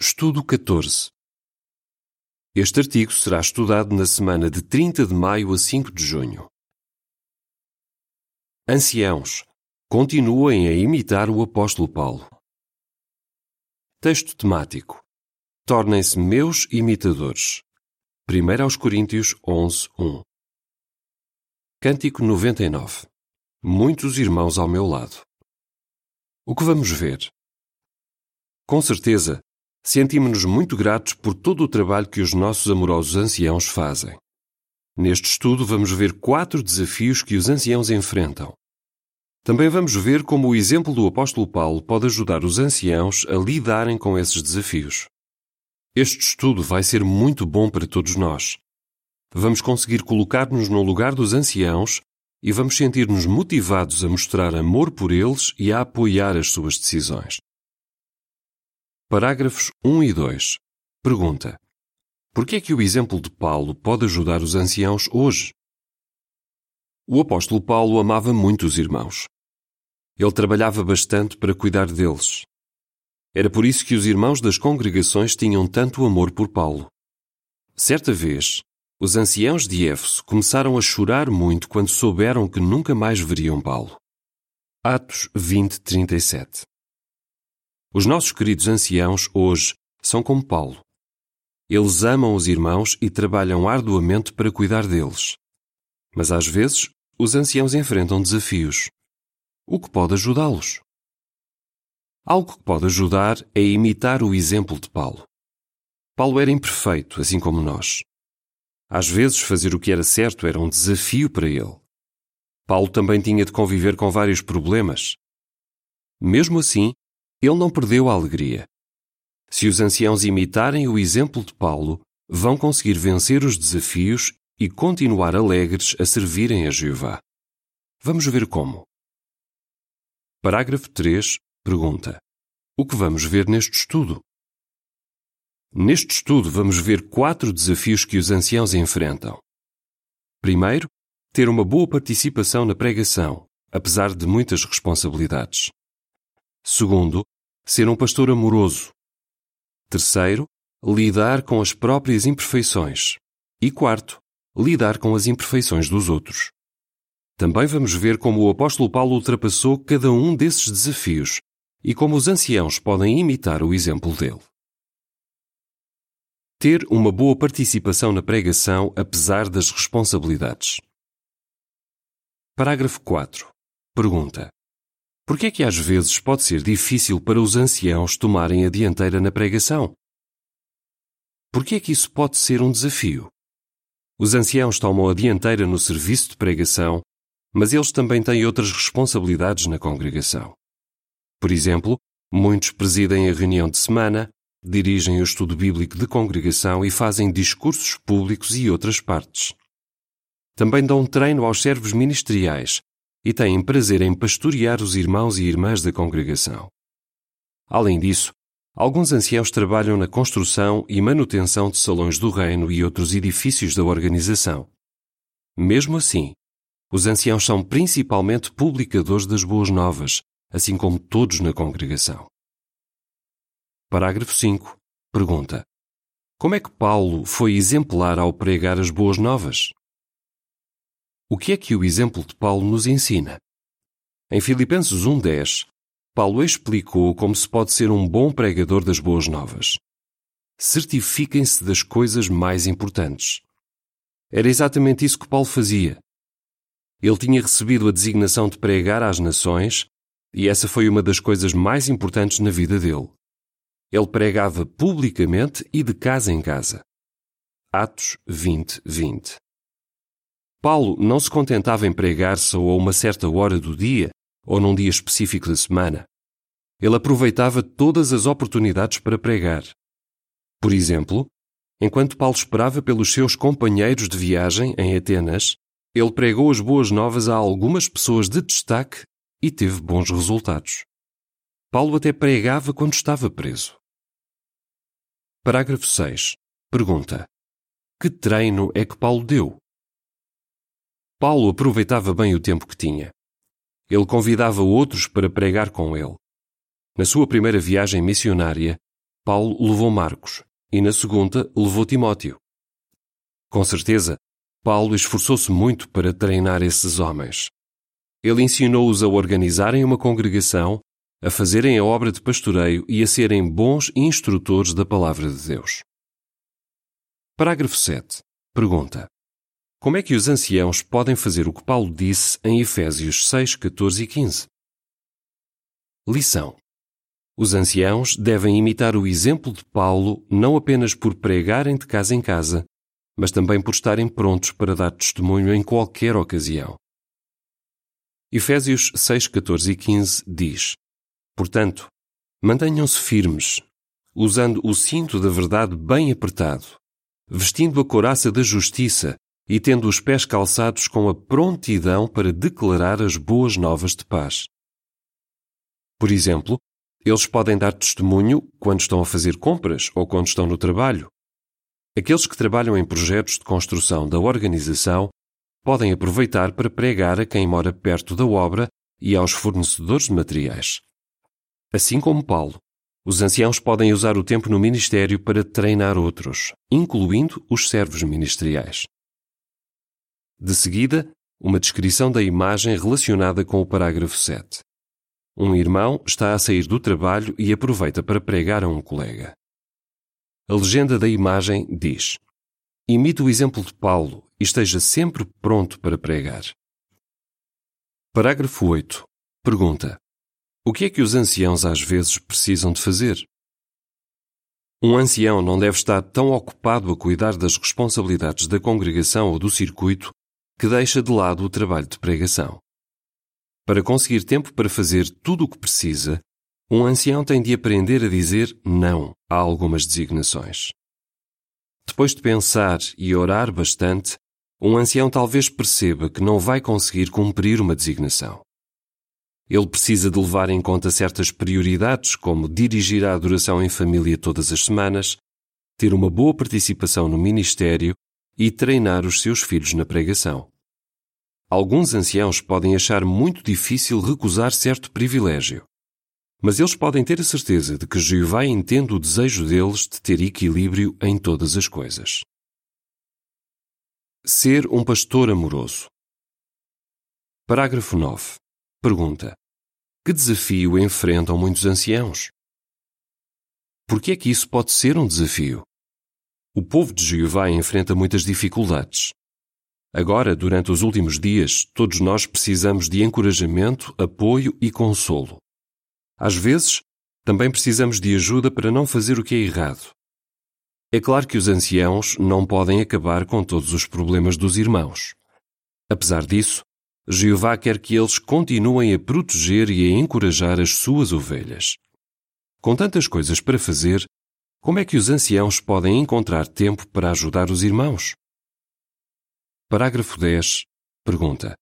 Estudo 14. Este artigo será estudado na semana de 30 de maio a 5 de junho. Anciãos, continuem a imitar o apóstolo Paulo. Texto temático. Tornem-se meus imitadores. 1 aos Coríntios 11, 1. Cântico 99. Muitos irmãos ao meu lado. O que vamos ver? Com certeza, sentimos-nos muito gratos por todo o trabalho que os nossos amorosos anciãos fazem. Neste estudo, vamos ver quatro desafios que os anciãos enfrentam. Também vamos ver como o exemplo do apóstolo Paulo pode ajudar os anciãos a lidarem com esses desafios. Este estudo vai ser muito bom para todos nós. Vamos conseguir colocar-nos no lugar dos anciãos e vamos sentir-nos motivados a mostrar amor por eles e a apoiar as suas decisões. Parágrafos 1 e 2. Pergunta: Por que é que o exemplo de Paulo pode ajudar os anciãos hoje? O apóstolo Paulo amava muito os irmãos. Ele trabalhava bastante para cuidar deles. Era por isso que os irmãos das congregações tinham tanto amor por Paulo. Certa vez, os anciãos de Éfeso começaram a chorar muito quando souberam que nunca mais veriam Paulo. Atos 20, 37 os nossos queridos anciãos hoje são como Paulo. Eles amam os irmãos e trabalham arduamente para cuidar deles. Mas às vezes, os anciãos enfrentam desafios. O que pode ajudá-los? Algo que pode ajudar é imitar o exemplo de Paulo. Paulo era imperfeito, assim como nós. Às vezes, fazer o que era certo era um desafio para ele. Paulo também tinha de conviver com vários problemas. Mesmo assim, ele não perdeu a alegria. Se os anciãos imitarem o exemplo de Paulo, vão conseguir vencer os desafios e continuar alegres a servirem a Jeová. Vamos ver como. Parágrafo 3. Pergunta: O que vamos ver neste estudo? Neste estudo, vamos ver quatro desafios que os anciãos enfrentam. Primeiro, ter uma boa participação na pregação, apesar de muitas responsabilidades. Segundo, ser um pastor amoroso. Terceiro, lidar com as próprias imperfeições. E quarto, lidar com as imperfeições dos outros. Também vamos ver como o apóstolo Paulo ultrapassou cada um desses desafios e como os anciãos podem imitar o exemplo dele. Ter uma boa participação na pregação apesar das responsabilidades. Parágrafo 4. Pergunta: por que é que às vezes pode ser difícil para os anciãos tomarem a dianteira na pregação? Por que é que isso pode ser um desafio? Os anciãos tomam a dianteira no serviço de pregação, mas eles também têm outras responsabilidades na congregação. Por exemplo, muitos presidem a reunião de semana, dirigem o estudo bíblico de congregação e fazem discursos públicos e outras partes. Também dão treino aos servos ministeriais, e têm prazer em pastorear os irmãos e irmãs da congregação. Além disso, alguns anciãos trabalham na construção e manutenção de salões do reino e outros edifícios da organização. Mesmo assim, os anciãos são principalmente publicadores das boas novas, assim como todos na congregação. Parágrafo 5. Pergunta: Como é que Paulo foi exemplar ao pregar as boas novas? O que é que o exemplo de Paulo nos ensina? Em Filipenses 1:10, Paulo explicou como se pode ser um bom pregador das boas novas. Certifiquem-se das coisas mais importantes. Era exatamente isso que Paulo fazia. Ele tinha recebido a designação de pregar às nações, e essa foi uma das coisas mais importantes na vida dele. Ele pregava publicamente e de casa em casa. Atos 20, 20. Paulo não se contentava em pregar só a uma certa hora do dia ou num dia específico da semana. Ele aproveitava todas as oportunidades para pregar. Por exemplo, enquanto Paulo esperava pelos seus companheiros de viagem em Atenas, ele pregou as boas novas a algumas pessoas de destaque e teve bons resultados. Paulo até pregava quando estava preso. Parágrafo 6. Pergunta: Que treino é que Paulo deu? Paulo aproveitava bem o tempo que tinha. Ele convidava outros para pregar com ele. Na sua primeira viagem missionária, Paulo levou Marcos e na segunda levou Timóteo. Com certeza, Paulo esforçou-se muito para treinar esses homens. Ele ensinou-os a organizarem uma congregação, a fazerem a obra de pastoreio e a serem bons instrutores da palavra de Deus. Parágrafo 7. Pergunta: Como é que os anciãos podem fazer o que Paulo disse em Efésios 6, 14 e 15? Lição: Os anciãos devem imitar o exemplo de Paulo não apenas por pregarem de casa em casa, mas também por estarem prontos para dar testemunho em qualquer ocasião. Efésios 6, 14 e 15 diz: Portanto, mantenham-se firmes, usando o cinto da verdade bem apertado, vestindo a couraça da justiça e tendo os pés calçados com a prontidão para declarar as boas novas de paz. Por exemplo, eles podem dar testemunho quando estão a fazer compras ou quando estão no trabalho, Aqueles que trabalham em projetos de construção da organização podem aproveitar para pregar a quem mora perto da obra e aos fornecedores de materiais. Assim como Paulo, os anciãos podem usar o tempo no ministério para treinar outros, incluindo os servos ministeriais. De seguida, uma descrição da imagem relacionada com o parágrafo 7. Um irmão está a sair do trabalho e aproveita para pregar a um colega. A legenda da imagem diz: Imite o exemplo de Paulo e esteja sempre pronto para pregar. Parágrafo 8. Pergunta: O que é que os anciãos às vezes precisam de fazer? Um ancião não deve estar tão ocupado a cuidar das responsabilidades da congregação ou do circuito que deixa de lado o trabalho de pregação. Para conseguir tempo para fazer tudo o que precisa, um ancião tem de aprender a dizer não a algumas designações. Depois de pensar e orar bastante, um ancião talvez perceba que não vai conseguir cumprir uma designação. Ele precisa de levar em conta certas prioridades, como dirigir a adoração em família todas as semanas, ter uma boa participação no ministério e treinar os seus filhos na pregação. Alguns anciãos podem achar muito difícil recusar certo privilégio, mas eles podem ter a certeza de que Jeová entende o desejo deles de ter equilíbrio em todas as coisas. Ser um pastor amoroso. Parágrafo 9. Pergunta: Que desafio enfrentam muitos anciãos? Por que é que isso pode ser um desafio? O povo de Jeová enfrenta muitas dificuldades. Agora, durante os últimos dias, todos nós precisamos de encorajamento, apoio e consolo. Às vezes, também precisamos de ajuda para não fazer o que é errado. É claro que os anciãos não podem acabar com todos os problemas dos irmãos. Apesar disso, Jeová quer que eles continuem a proteger e a encorajar as suas ovelhas. Com tantas coisas para fazer, como é que os anciãos podem encontrar tempo para ajudar os irmãos? Parágrafo 10. Pergunta.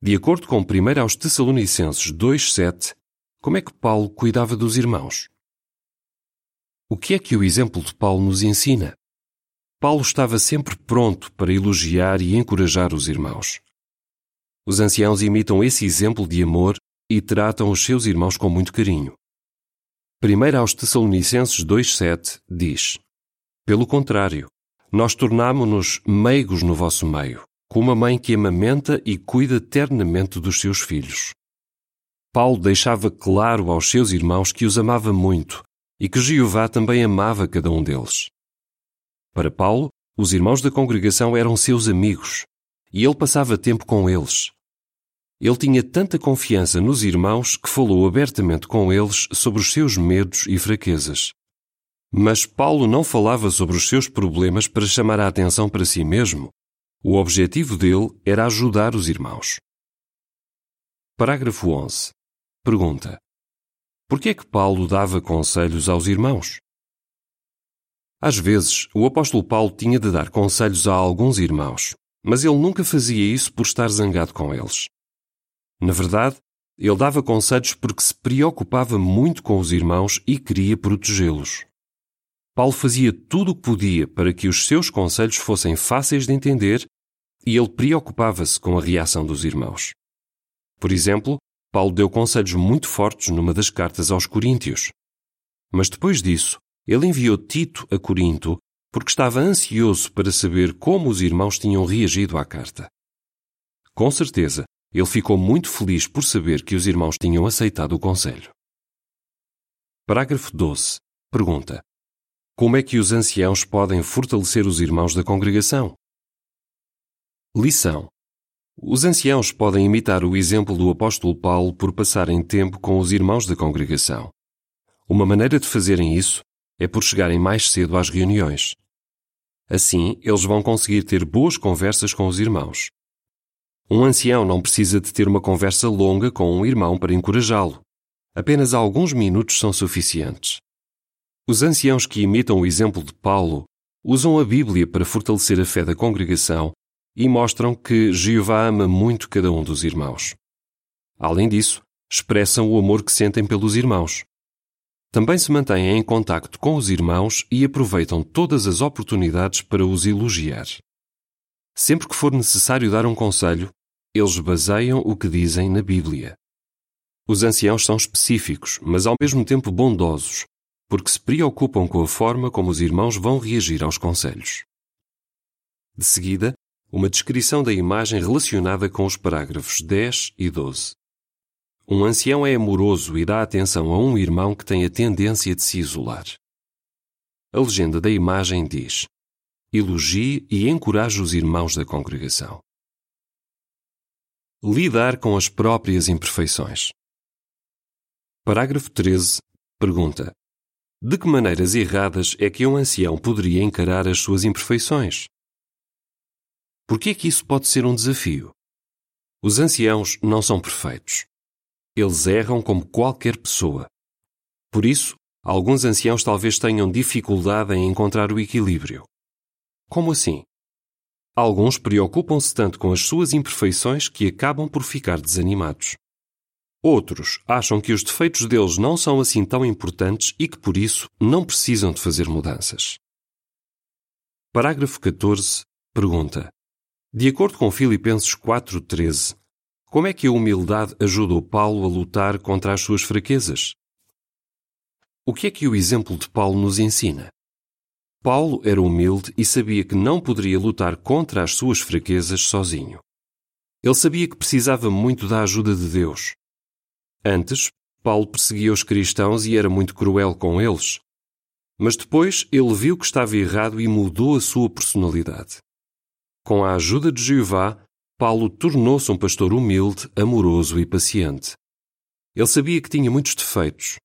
De acordo com 1 aos Tessalonicenses 2,7, como é que Paulo cuidava dos irmãos? O que é que o exemplo de Paulo nos ensina? Paulo estava sempre pronto para elogiar e encorajar os irmãos. Os anciãos imitam esse exemplo de amor e tratam os seus irmãos com muito carinho. 1 aos Tessalonicenses 2,7 diz: Pelo contrário, nós tornámo-nos meigos no vosso meio, como uma mãe que amamenta e cuida ternamente dos seus filhos. Paulo deixava claro aos seus irmãos que os amava muito e que Jeová também amava cada um deles. Para Paulo, os irmãos da congregação eram seus amigos e ele passava tempo com eles. Ele tinha tanta confiança nos irmãos que falou abertamente com eles sobre os seus medos e fraquezas. Mas Paulo não falava sobre os seus problemas para chamar a atenção para si mesmo. O objetivo dele era ajudar os irmãos. Parágrafo 11. Pergunta: Por que é que Paulo dava conselhos aos irmãos? Às vezes, o apóstolo Paulo tinha de dar conselhos a alguns irmãos, mas ele nunca fazia isso por estar zangado com eles. Na verdade, ele dava conselhos porque se preocupava muito com os irmãos e queria protegê-los. Paulo fazia tudo o que podia para que os seus conselhos fossem fáceis de entender e ele preocupava-se com a reação dos irmãos. Por exemplo, Paulo deu conselhos muito fortes numa das cartas aos Coríntios. Mas depois disso, ele enviou Tito a Corinto porque estava ansioso para saber como os irmãos tinham reagido à carta. Com certeza, ele ficou muito feliz por saber que os irmãos tinham aceitado o conselho. Parágrafo 12. Pergunta: Como é que os anciãos podem fortalecer os irmãos da congregação? Lição: Os anciãos podem imitar o exemplo do apóstolo Paulo por passarem tempo com os irmãos da congregação. Uma maneira de fazerem isso é por chegarem mais cedo às reuniões. Assim, eles vão conseguir ter boas conversas com os irmãos. Um ancião não precisa de ter uma conversa longa com um irmão para encorajá-lo. Apenas alguns minutos são suficientes. Os anciãos que imitam o exemplo de Paulo usam a Bíblia para fortalecer a fé da congregação e mostram que Jeová ama muito cada um dos irmãos. Além disso, expressam o amor que sentem pelos irmãos. Também se mantêm em contacto com os irmãos e aproveitam todas as oportunidades para os elogiar. Sempre que for necessário dar um conselho, eles baseiam o que dizem na Bíblia. Os anciãos são específicos, mas ao mesmo tempo bondosos, porque se preocupam com a forma como os irmãos vão reagir aos conselhos. De seguida, uma descrição da imagem relacionada com os parágrafos 10 e 12. Um ancião é amoroso e dá atenção a um irmão que tem a tendência de se isolar. A legenda da imagem diz: Elogie e encoraje os irmãos da congregação. Lidar com as próprias imperfeições. Parágrafo 13. Pergunta: De que maneiras erradas é que um ancião poderia encarar as suas imperfeições? Por que é que isso pode ser um desafio? Os anciãos não são perfeitos. Eles erram como qualquer pessoa. Por isso, alguns anciãos talvez tenham dificuldade em encontrar o equilíbrio. Como assim? Alguns preocupam-se tanto com as suas imperfeições que acabam por ficar desanimados. Outros acham que os defeitos deles não são assim tão importantes e que por isso não precisam de fazer mudanças. Parágrafo 14. Pergunta: De acordo com Filipenses 4:13, como é que a humildade ajudou Paulo a lutar contra as suas fraquezas? O que é que o exemplo de Paulo nos ensina? Paulo era humilde e sabia que não poderia lutar contra as suas fraquezas sozinho. Ele sabia que precisava muito da ajuda de Deus. Antes, Paulo perseguia os cristãos e era muito cruel com eles. Mas depois ele viu que estava errado e mudou a sua personalidade. Com a ajuda de Jeová, Paulo tornou-se um pastor humilde, amoroso e paciente. Ele sabia que tinha muitos defeitos,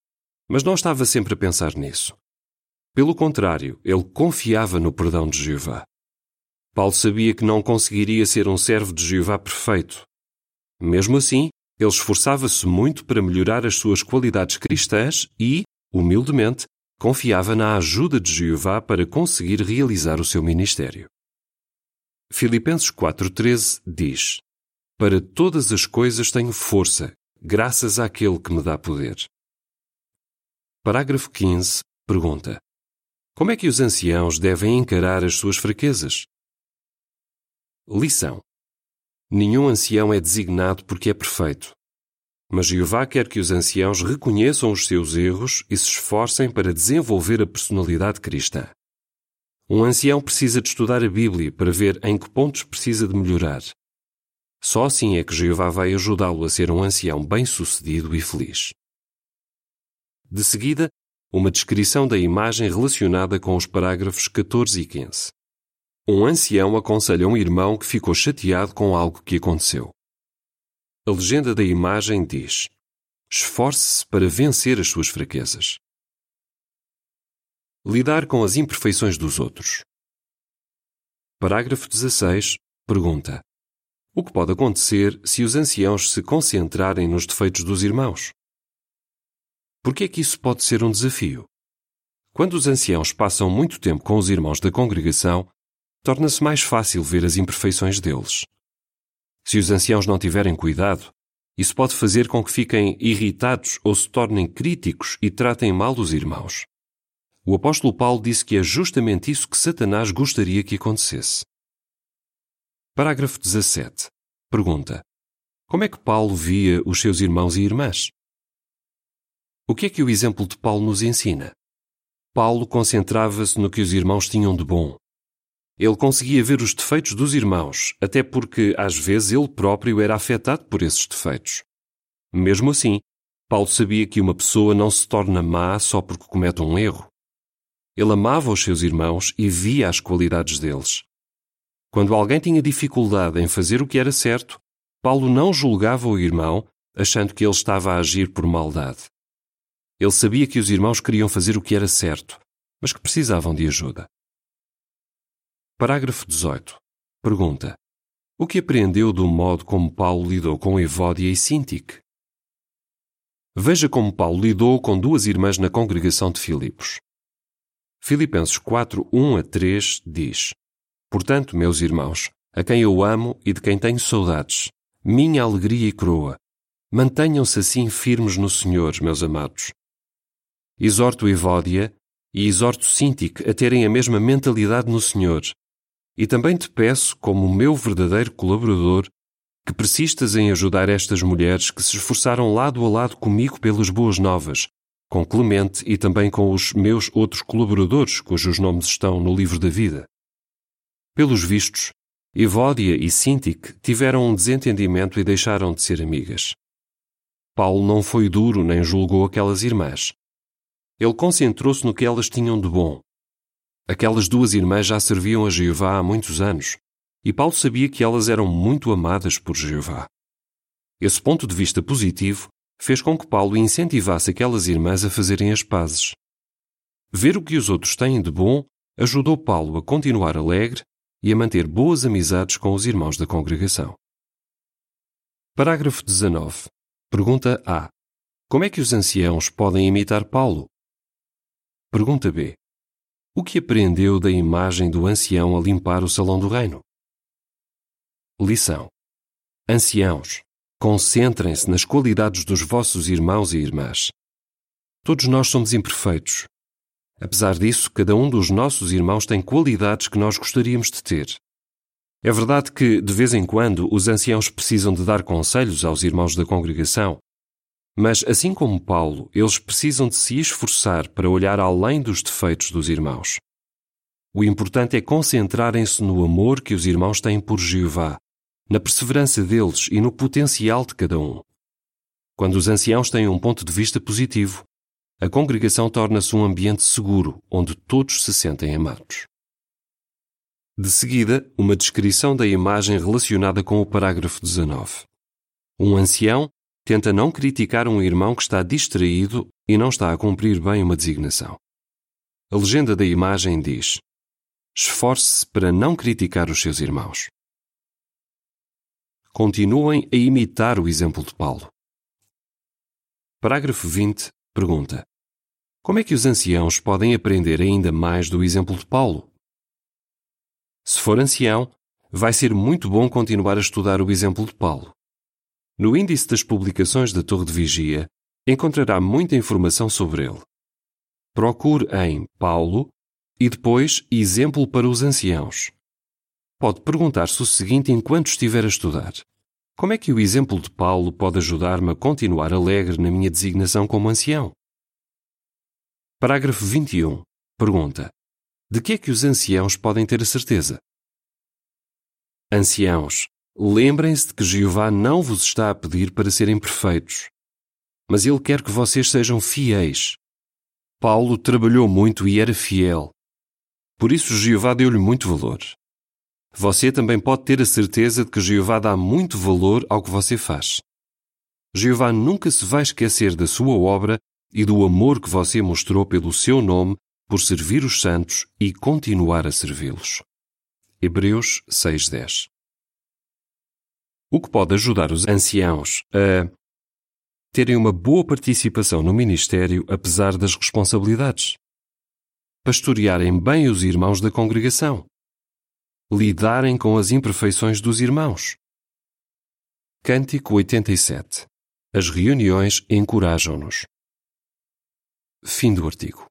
mas não estava sempre a pensar nisso. Pelo contrário, ele confiava no perdão de Jeová. Paulo sabia que não conseguiria ser um servo de Jeová perfeito. Mesmo assim, ele esforçava-se muito para melhorar as suas qualidades cristãs e, humildemente, confiava na ajuda de Jeová para conseguir realizar o seu ministério. Filipenses 4,13 diz: Para todas as coisas tenho força, graças àquele que me dá poder. Parágrafo 15 pergunta: como é que os anciãos devem encarar as suas fraquezas? Lição: Nenhum ancião é designado porque é perfeito. Mas Jeová quer que os anciãos reconheçam os seus erros e se esforcem para desenvolver a personalidade cristã. Um ancião precisa de estudar a Bíblia para ver em que pontos precisa de melhorar. Só assim é que Jeová vai ajudá-lo a ser um ancião bem-sucedido e feliz. De seguida, uma descrição da imagem relacionada com os parágrafos 14 e 15. Um ancião aconselha um irmão que ficou chateado com algo que aconteceu. A legenda da imagem diz: Esforce-se para vencer as suas fraquezas. Lidar com as imperfeições dos outros. Parágrafo 16. Pergunta: O que pode acontecer se os anciãos se concentrarem nos defeitos dos irmãos? Por que é que isso pode ser um desafio? Quando os anciãos passam muito tempo com os irmãos da congregação, torna-se mais fácil ver as imperfeições deles. Se os anciãos não tiverem cuidado, isso pode fazer com que fiquem irritados ou se tornem críticos e tratem mal os irmãos. O apóstolo Paulo disse que é justamente isso que Satanás gostaria que acontecesse. Parágrafo 17. Pergunta: Como é que Paulo via os seus irmãos e irmãs? O que é que o exemplo de Paulo nos ensina? Paulo concentrava-se no que os irmãos tinham de bom. Ele conseguia ver os defeitos dos irmãos, até porque às vezes ele próprio era afetado por esses defeitos. Mesmo assim, Paulo sabia que uma pessoa não se torna má só porque comete um erro. Ele amava os seus irmãos e via as qualidades deles. Quando alguém tinha dificuldade em fazer o que era certo, Paulo não julgava o irmão, achando que ele estava a agir por maldade. Ele sabia que os irmãos queriam fazer o que era certo, mas que precisavam de ajuda. Parágrafo 18. Pergunta: O que aprendeu do modo como Paulo lidou com Evódia e Sintique? Veja como Paulo lidou com duas irmãs na congregação de Filipos. Filipenses 4, 1 a 3 diz: Portanto, meus irmãos, a quem eu amo e de quem tenho saudades, minha alegria e coroa, mantenham-se assim firmes no Senhor, meus amados. Exorto Evódia e exorto Sintique a terem a mesma mentalidade no Senhor. E também te peço, como meu verdadeiro colaborador, que persistas em ajudar estas mulheres que se esforçaram lado a lado comigo pelas boas novas, com Clemente e também com os meus outros colaboradores, cujos nomes estão no livro da vida. Pelos vistos, Evódia e Sintique tiveram um desentendimento e deixaram de ser amigas. Paulo não foi duro nem julgou aquelas irmãs. Ele concentrou-se no que elas tinham de bom. Aquelas duas irmãs já serviam a Jeová há muitos anos, e Paulo sabia que elas eram muito amadas por Jeová. Esse ponto de vista positivo fez com que Paulo incentivasse aquelas irmãs a fazerem as pazes. Ver o que os outros têm de bom ajudou Paulo a continuar alegre e a manter boas amizades com os irmãos da congregação. Parágrafo 19. Pergunta A. Como é que os anciãos podem imitar Paulo? Pergunta B. O que aprendeu da imagem do ancião a limpar o salão do reino? Lição: Anciãos, concentrem-se nas qualidades dos vossos irmãos e irmãs. Todos nós somos imperfeitos. Apesar disso, cada um dos nossos irmãos tem qualidades que nós gostaríamos de ter. É verdade que, de vez em quando, os anciãos precisam de dar conselhos aos irmãos da congregação, mas, assim como Paulo, eles precisam de se esforçar para olhar além dos defeitos dos irmãos. O importante é concentrarem-se no amor que os irmãos têm por Jeová na perseverança deles e no potencial de cada um. Quando os anciãos têm um ponto de vista positivo, a congregação torna-se um ambiente seguro onde todos se sentem amados. De seguida, uma descrição da imagem relacionada com o parágrafo 19. Um ancião tenta não criticar um irmão que está distraído e não está a cumprir bem uma designação. A legenda da imagem diz: Esforce-se para não criticar os seus irmãos continuem a imitar o exemplo de Paulo. Parágrafo 20 pergunta: Como é que os anciãos podem aprender ainda mais do exemplo de Paulo? Se for ancião, vai ser muito bom continuar a estudar o exemplo de Paulo. No índice das publicações da Torre de Vigia, encontrará muita informação sobre ele. Procure em Paulo e depois Exemplo para os Anciãos pode perguntar-se o seguinte enquanto estiver a estudar: Como é que o exemplo de Paulo pode ajudar-me a continuar alegre na minha designação como ancião? Parágrafo 21. Pergunta: De que é que os anciãos podem ter a certeza? Anciãos, lembrem-se de que Jeová não vos está a pedir para serem perfeitos, mas Ele quer que vocês sejam fiéis. Paulo trabalhou muito e era fiel. Por isso Jeová deu-lhe muito valor. Você também pode ter a certeza de que Jeová dá muito valor ao que você faz. Jeová nunca se vai esquecer da sua obra e do amor que você mostrou pelo seu nome por servir os santos e continuar a servi-los. Hebreus 6:10 O que pode ajudar os anciãos a terem uma boa participação no ministério apesar das responsabilidades. Pastorearem bem os irmãos da congregação lidarem com as imperfeições dos irmãos. Cântico 87. As reuniões encorajam-nos. Fim do artigo.